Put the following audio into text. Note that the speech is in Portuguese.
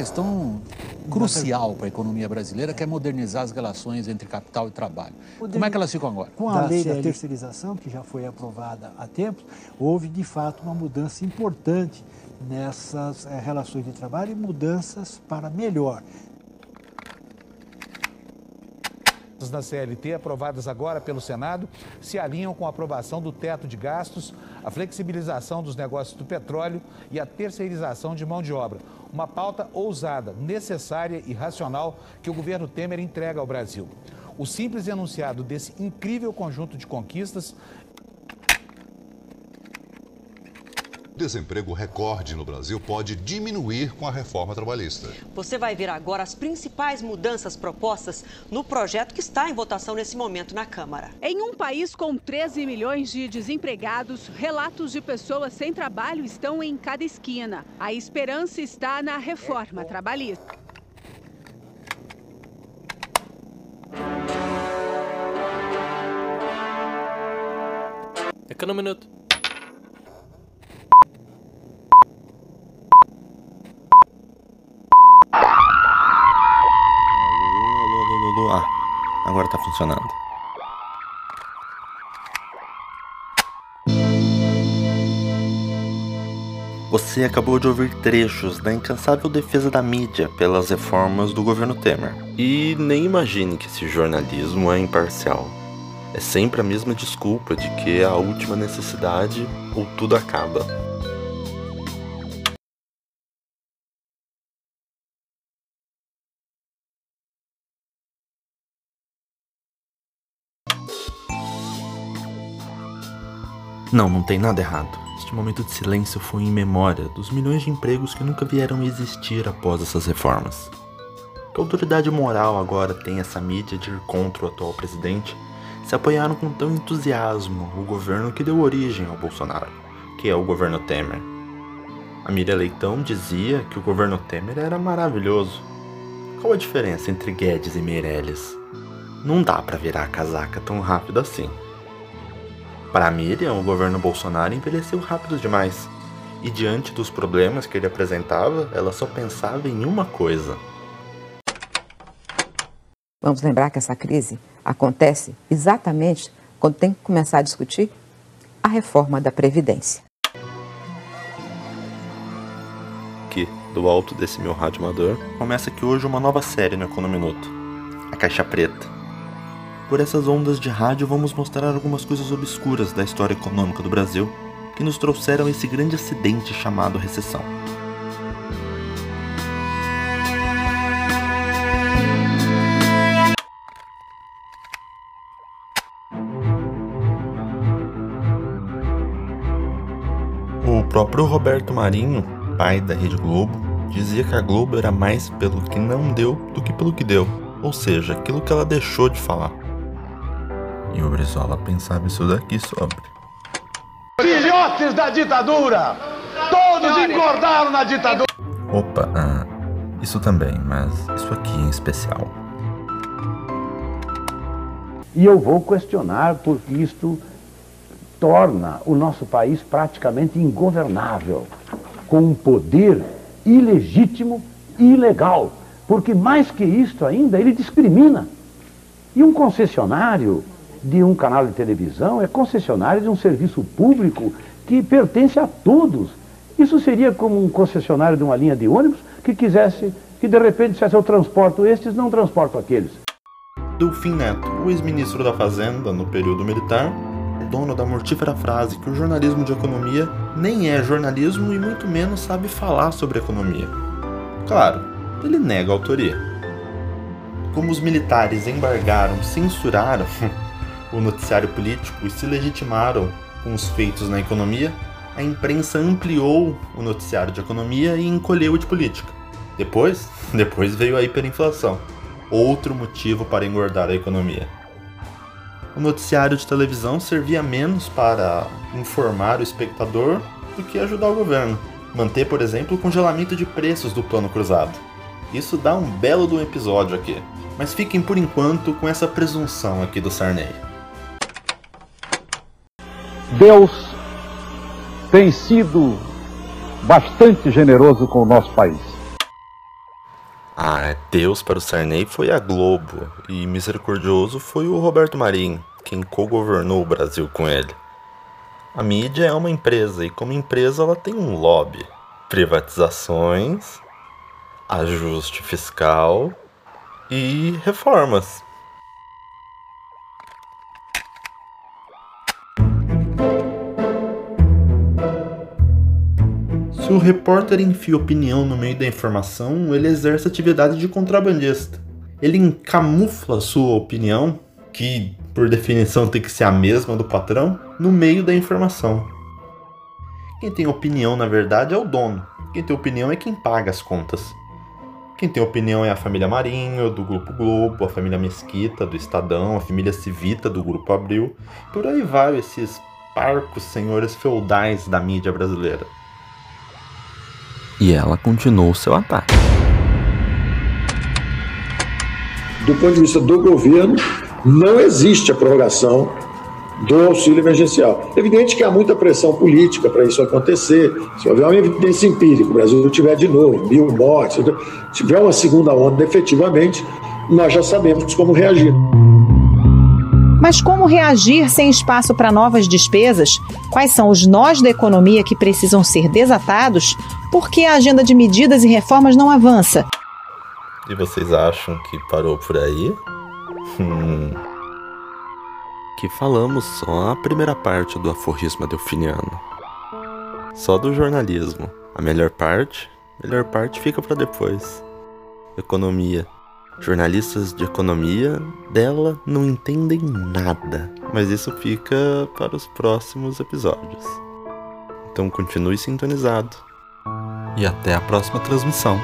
questão crucial para a economia brasileira, que é modernizar as relações entre capital e trabalho. Como é que elas ficam agora? Com a lei da terceirização, que já foi aprovada há tempos, houve de fato uma mudança importante nessas é, relações de trabalho e mudanças para melhor. Na CLT aprovadas agora pelo Senado se alinham com a aprovação do teto de gastos, a flexibilização dos negócios do petróleo e a terceirização de mão de obra. Uma pauta ousada, necessária e racional que o governo Temer entrega ao Brasil. O simples enunciado desse incrível conjunto de conquistas desemprego recorde no Brasil pode diminuir com a reforma trabalhista. Você vai ver agora as principais mudanças propostas no projeto que está em votação nesse momento na Câmara. Em um país com 13 milhões de desempregados, relatos de pessoas sem trabalho estão em cada esquina. A esperança está na reforma trabalhista. Econominute. Agora tá funcionando. Você acabou de ouvir trechos da incansável defesa da mídia pelas reformas do governo Temer. E nem imagine que esse jornalismo é imparcial. É sempre a mesma desculpa de que é a última necessidade ou tudo acaba. Não, não tem nada errado. Este momento de silêncio foi em memória dos milhões de empregos que nunca vieram existir após essas reformas. Que autoridade moral agora tem essa mídia de ir contra o atual presidente se apoiaram com tão entusiasmo o governo que deu origem ao Bolsonaro, que é o governo Temer? A Miriam Leitão dizia que o governo Temer era maravilhoso. Qual a diferença entre Guedes e Meirelles? Não dá para virar a casaca tão rápido assim. Para Miriam, o governo Bolsonaro envelheceu rápido demais. E diante dos problemas que ele apresentava, ela só pensava em uma coisa. Vamos lembrar que essa crise acontece exatamente quando tem que começar a discutir a reforma da Previdência. Que, do alto desse meu rádio amador, começa aqui hoje uma nova série no Econominuto, a Caixa Preta por essas ondas de rádio, vamos mostrar algumas coisas obscuras da história econômica do Brasil que nos trouxeram esse grande acidente chamado recessão. O próprio Roberto Marinho, pai da Rede Globo, dizia que a Globo era mais pelo que não deu do que pelo que deu, ou seja, aquilo que ela deixou de falar. E o Brizola pensava isso daqui sobre. Filhotes da ditadura! Todos engordaram na ditadura! Opa, ah, isso também, mas isso aqui em especial. E eu vou questionar porque isto torna o nosso país praticamente ingovernável, com um poder ilegítimo e ilegal. Porque mais que isto ainda, ele discrimina. E um concessionário de um canal de televisão é concessionário de um serviço público que pertence a todos. Isso seria como um concessionário de uma linha de ônibus que quisesse, que de repente dissesse eu transporto estes, não transporto aqueles. Delfim Neto, o ex-ministro da Fazenda no período militar, é dono da mortífera frase que o jornalismo de economia nem é jornalismo e muito menos sabe falar sobre economia. Claro, ele nega a autoria. Como os militares embargaram, censuraram o noticiário político e se legitimaram com os feitos na economia, a imprensa ampliou o noticiário de economia e encolheu o de política. Depois, depois veio a hiperinflação, outro motivo para engordar a economia. O noticiário de televisão servia menos para informar o espectador do que ajudar o governo. Manter, por exemplo, o congelamento de preços do plano cruzado. Isso dá um belo do episódio aqui. Mas fiquem por enquanto com essa presunção aqui do Sarney. Deus tem sido bastante generoso com o nosso país. Ah, Deus para o Sarney foi a Globo e misericordioso foi o Roberto Marinho, quem co-governou o Brasil com ele. A mídia é uma empresa e, como empresa, ela tem um lobby: privatizações, ajuste fiscal e reformas. Se o repórter enfia opinião no meio da informação, ele exerce atividade de contrabandista. Ele encamufla sua opinião, que por definição tem que ser a mesma do patrão, no meio da informação. Quem tem opinião, na verdade, é o dono. Quem tem opinião é quem paga as contas. Quem tem opinião é a família Marinho, do Grupo Globo, a família Mesquita, do Estadão, a família Civita, do Grupo Abril. Por aí vai esses parcos senhores feudais da mídia brasileira. E ela continuou seu ataque. Do ponto de vista do governo, não existe a prorrogação do auxílio emergencial. Evidente que há muita pressão política para isso acontecer. Se houver uma evidência empírica, o Brasil tiver de novo mil mortes, tiver uma segunda onda efetivamente, nós já sabemos como reagir. Mas como reagir sem espaço para novas despesas? Quais são os nós da economia que precisam ser desatados? Por que a agenda de medidas e reformas não avança? E vocês acham que parou por aí? Hum. Que falamos só a primeira parte do aforisma delfiniano. Só do jornalismo. A melhor parte, a melhor parte fica para depois. Economia. Jornalistas de economia dela não entendem nada, mas isso fica para os próximos episódios. Então continue sintonizado. E até a próxima transmissão.